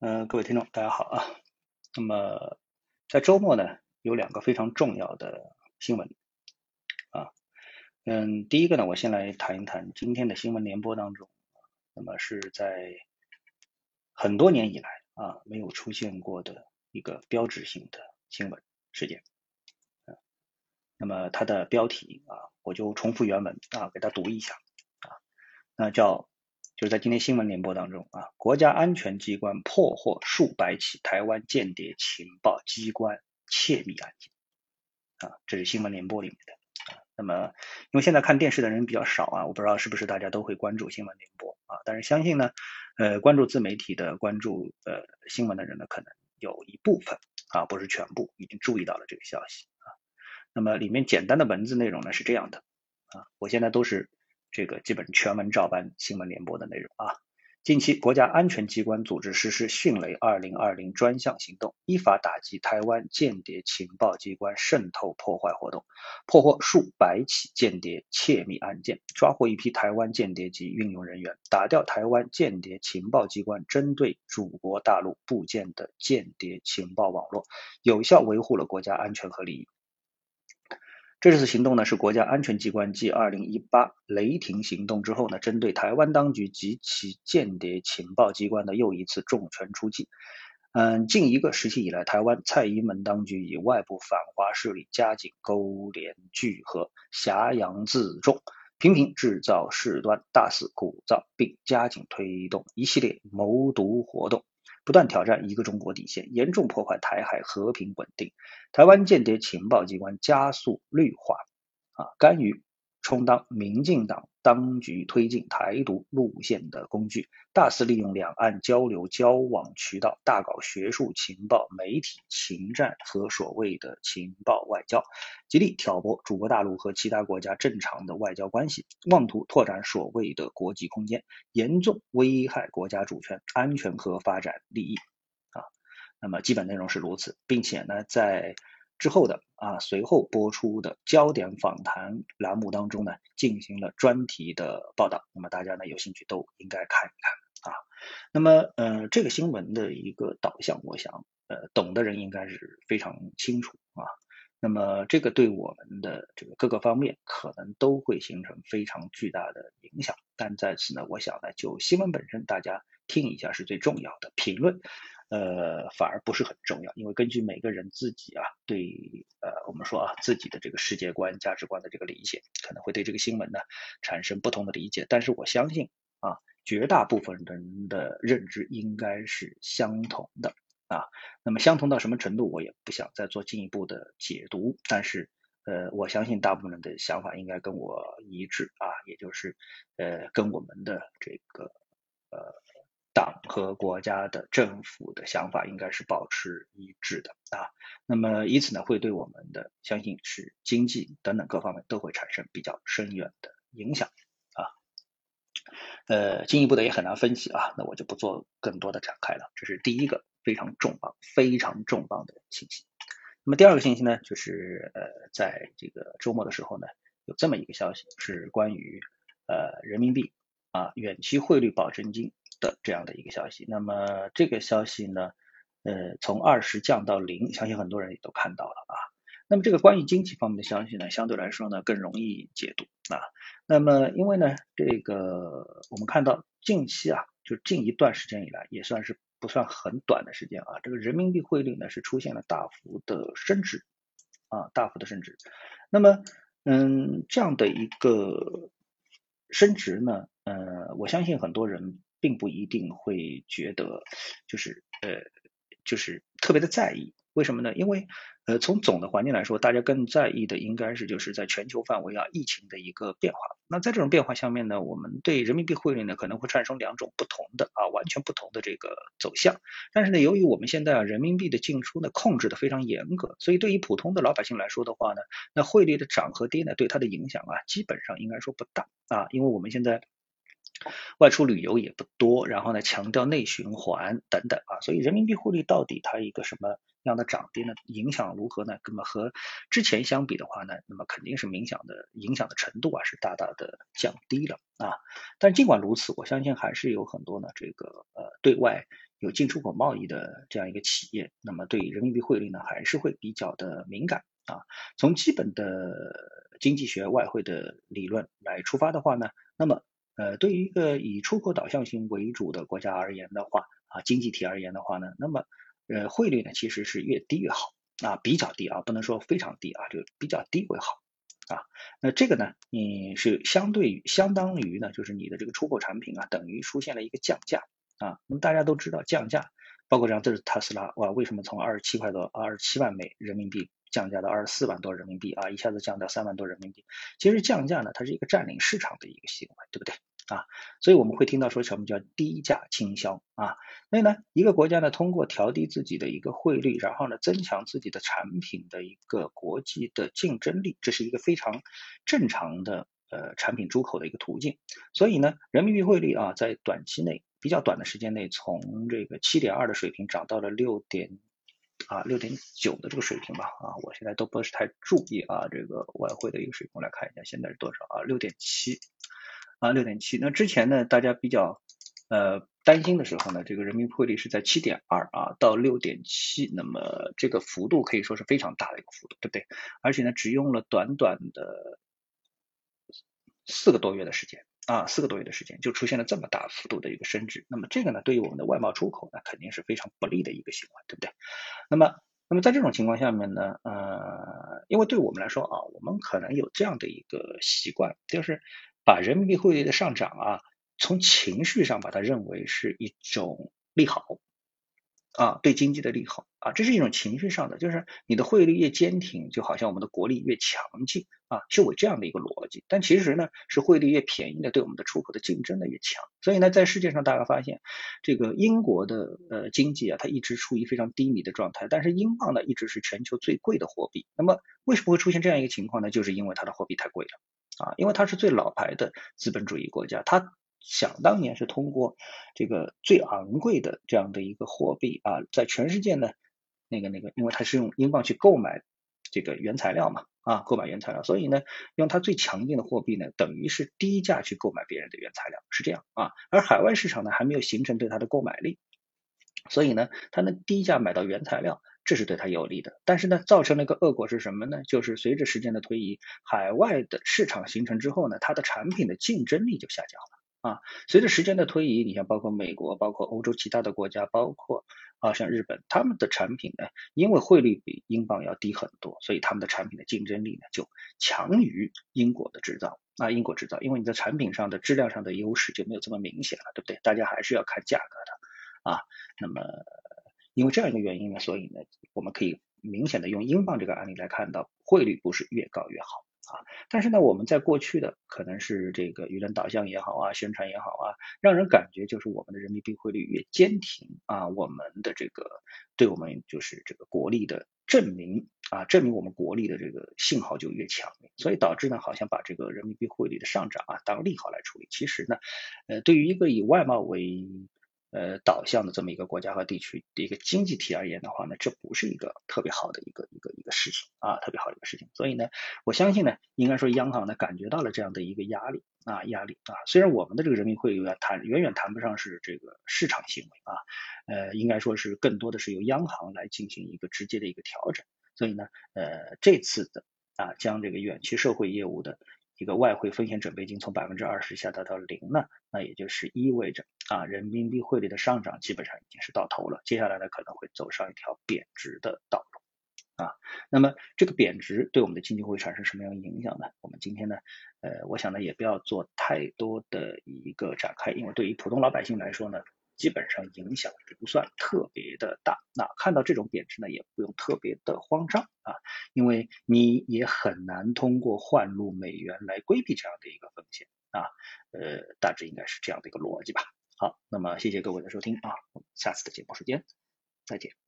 嗯，各位听众，大家好啊。那么在周末呢，有两个非常重要的新闻啊。嗯，第一个呢，我先来谈一谈今天的新闻联播当中，那么是在很多年以来啊没有出现过的一个标志性的新闻事件。那么它的标题啊，我就重复原文啊，给它读一下啊，那叫。就是在今天新闻联播当中啊，国家安全机关破获数百起台湾间谍情报机关窃密案件啊，这是新闻联播里面的。那么因为现在看电视的人比较少啊，我不知道是不是大家都会关注新闻联播啊，但是相信呢，呃，关注自媒体的、关注呃新闻的人呢，可能有一部分啊，不是全部，已经注意到了这个消息啊。那么里面简单的文字内容呢是这样的啊，我现在都是。这个基本全文照搬新闻联播的内容啊。近期，国家安全机关组织实施“迅雷二零二零”专项行动，依法打击台湾间谍情报机关渗透破坏活动，破获数百起间谍窃密案件，抓获一批台湾间谍及运用人员，打掉台湾间谍情报机关针对祖国大陆部件的间谍情报网络，有效维护了国家安全和利益。这次行动呢，是国家安全机关继二零一八雷霆行动之后呢，针对台湾当局及其间谍情报机关的又一次重拳出击。嗯，近一个时期以来，台湾蔡英文当局与外部反华势力加紧勾连聚合，挟洋自重，频频制造事端，大肆鼓噪，并加紧推动一系列谋独活动。不断挑战一个中国底线，严重破坏台海和平稳定。台湾间谍情报机关加速绿化，啊，甘于。充当民进党当局推进台独路线的工具，大肆利用两岸交流交往渠道，大搞学术情报、媒体情战和所谓的情报外交，极力挑拨中国大陆和其他国家正常的外交关系，妄图拓展所谓的国际空间，严重危害国家主权、安全和发展利益。啊，那么基本内容是如此，并且呢，在。之后的啊，随后播出的焦点访谈栏目当中呢，进行了专题的报道。那么大家呢有兴趣都应该看一看啊。那么呃，这个新闻的一个导向，我想呃懂的人应该是非常清楚啊。那么这个对我们的这个各个方面可能都会形成非常巨大的影响。但在此呢，我想呢，就新闻本身，大家听一下是最重要的评论。呃，反而不是很重要，因为根据每个人自己啊，对呃，我们说啊，自己的这个世界观、价值观的这个理解，可能会对这个新闻呢产生不同的理解。但是我相信啊，绝大部分人的认知应该是相同的啊。那么相同到什么程度，我也不想再做进一步的解读。但是呃，我相信大部分人的想法应该跟我一致啊，也就是呃，跟我们的这个呃。党和国家的政府的想法应该是保持一致的啊，那么以此呢，会对我们的相信是经济等等各方面都会产生比较深远的影响啊。呃，进一步的也很难分析啊，那我就不做更多的展开了。这是第一个非常重磅、非常重磅的信息。那么第二个信息呢，就是呃，在这个周末的时候呢，有这么一个消息，是关于呃人民币啊远期汇率保证金。的这样的一个消息，那么这个消息呢，呃，从二十降到零，相信很多人也都看到了啊。那么这个关于经济方面的消息呢，相对来说呢更容易解读啊。那么因为呢，这个我们看到近期啊，就近一段时间以来，也算是不算很短的时间啊，这个人民币汇率呢是出现了大幅的升值啊，大幅的升值。那么嗯，这样的一个升值呢，呃，我相信很多人。并不一定会觉得就是呃就是特别的在意，为什么呢？因为呃从总的环境来说，大家更在意的应该是就是在全球范围啊疫情的一个变化。那在这种变化下面呢，我们对人民币汇率呢可能会产生两种不同的啊完全不同的这个走向。但是呢，由于我们现在啊人民币的进出呢控制的非常严格，所以对于普通的老百姓来说的话呢，那汇率的涨和跌呢对它的影响啊基本上应该说不大啊，因为我们现在。外出旅游也不多，然后呢，强调内循环等等啊，所以人民币汇率到底它一个什么样的涨跌呢？影响如何呢？那么和之前相比的话呢，那么肯定是影响的影响的程度啊是大大的降低了啊。但尽管如此，我相信还是有很多呢这个呃对外有进出口贸易的这样一个企业，那么对人民币汇率呢还是会比较的敏感啊。从基本的经济学外汇的理论来出发的话呢，那么呃对于一个以出口导向型为主的国家而言的话啊，经济体而言的话呢，那么呃汇率呢其实是越低越好啊，比较低啊，不能说非常低啊，就比较低为好啊。那这个呢，你是相对于相当于呢，就是你的这个出口产品啊，等于出现了一个降价啊。那么大家都知道降价，包括像，这是特斯拉哇，为什么从二十七块多二十七万美人民币？降价到二十四万多人民币啊，一下子降到三万多人民币。其实降价呢，它是一个占领市场的一个行为，对不对啊？所以我们会听到说什么叫低价倾销啊？所以呢，一个国家呢，通过调低自己的一个汇率，然后呢，增强自己的产品的一个国际的竞争力，这是一个非常正常的呃产品出口的一个途径。所以呢，人民币汇率啊，在短期内比较短的时间内，从这个七点二的水平涨到了六点。啊，六点九的这个水平吧，啊，我现在都不是太注意啊，这个外汇的一个水平，来看一下现在是多少啊，六点七，啊，六点七。那之前呢，大家比较呃担心的时候呢，这个人民币汇率是在七点二啊到六点七，那么这个幅度可以说是非常大的一个幅度，对不对？而且呢，只用了短短的四个多月的时间。啊，四个多月的时间就出现了这么大幅度的一个升值，那么这个呢，对于我们的外贸出口呢，肯定是非常不利的一个行为，对不对？那么，那么在这种情况下面呢，呃，因为对我们来说啊，我们可能有这样的一个习惯，就是把人民币汇率的上涨啊，从情绪上把它认为是一种利好。啊，对经济的利好啊，这是一种情绪上的，就是你的汇率越坚挺，就好像我们的国力越强劲啊，就有这样的一个逻辑。但其实呢，是汇率越便宜的，对我们的出口的竞争呢越强。所以呢，在世界上大家发现，这个英国的呃经济啊，它一直处于非常低迷的状态，但是英镑呢，一直是全球最贵的货币。那么为什么会出现这样一个情况呢？就是因为它的货币太贵了啊，因为它是最老牌的资本主义国家，它。想当年是通过这个最昂贵的这样的一个货币啊，在全世界呢，那个那个，因为它是用英镑去购买这个原材料嘛啊，购买原材料，所以呢，用它最强劲的货币呢，等于是低价去购买别人的原材料，是这样啊。而海外市场呢，还没有形成对它的购买力，所以呢，它能低价买到原材料，这是对它有利的。但是呢，造成了一个恶果是什么呢？就是随着时间的推移，海外的市场形成之后呢，它的产品的竞争力就下降了。啊，随着时间的推移，你像包括美国、包括欧洲其他的国家，包括啊像日本，他们的产品呢，因为汇率比英镑要低很多，所以他们的产品的竞争力呢就强于英国的制造啊，英国制造，因为你在产品上的质量上的优势就没有这么明显了，对不对？大家还是要看价格的啊。那么因为这样一个原因呢，所以呢，我们可以明显的用英镑这个案例来看到，汇率不是越高越好。啊，但是呢，我们在过去的可能是这个舆论导向也好啊，宣传也好啊，让人感觉就是我们的人民币汇率越坚挺啊，我们的这个对我们就是这个国力的证明啊，证明我们国力的这个信号就越强，所以导致呢，好像把这个人民币汇率的上涨啊当利好来处理。其实呢，呃，对于一个以外贸为呃，导向的这么一个国家和地区的一个经济体而言的话呢，这不是一个特别好的一个一个一个事情啊，特别好的一个事情。所以呢，我相信呢，应该说央行呢感觉到了这样的一个压力啊，压力啊。虽然我们的这个人民汇率啊谈远远谈不上是这个市场行为啊，呃，应该说是更多的是由央行来进行一个直接的一个调整。所以呢，呃，这次的啊将这个远期社会业务的。一个外汇风险准备金从百分之二十下达到零呢，那也就是意味着啊人民币汇率的上涨基本上已经是到头了，接下来呢可能会走上一条贬值的道路啊。那么这个贬值对我们的经济会产生什么样的影响呢？我们今天呢，呃，我想呢也不要做太多的一个展开，因为对于普通老百姓来说呢。基本上影响不算特别的大，那看到这种贬值呢，也不用特别的慌张啊，因为你也很难通过换入美元来规避这样的一个风险啊，呃，大致应该是这样的一个逻辑吧。好，那么谢谢各位的收听啊，我们下次的节目时间再见。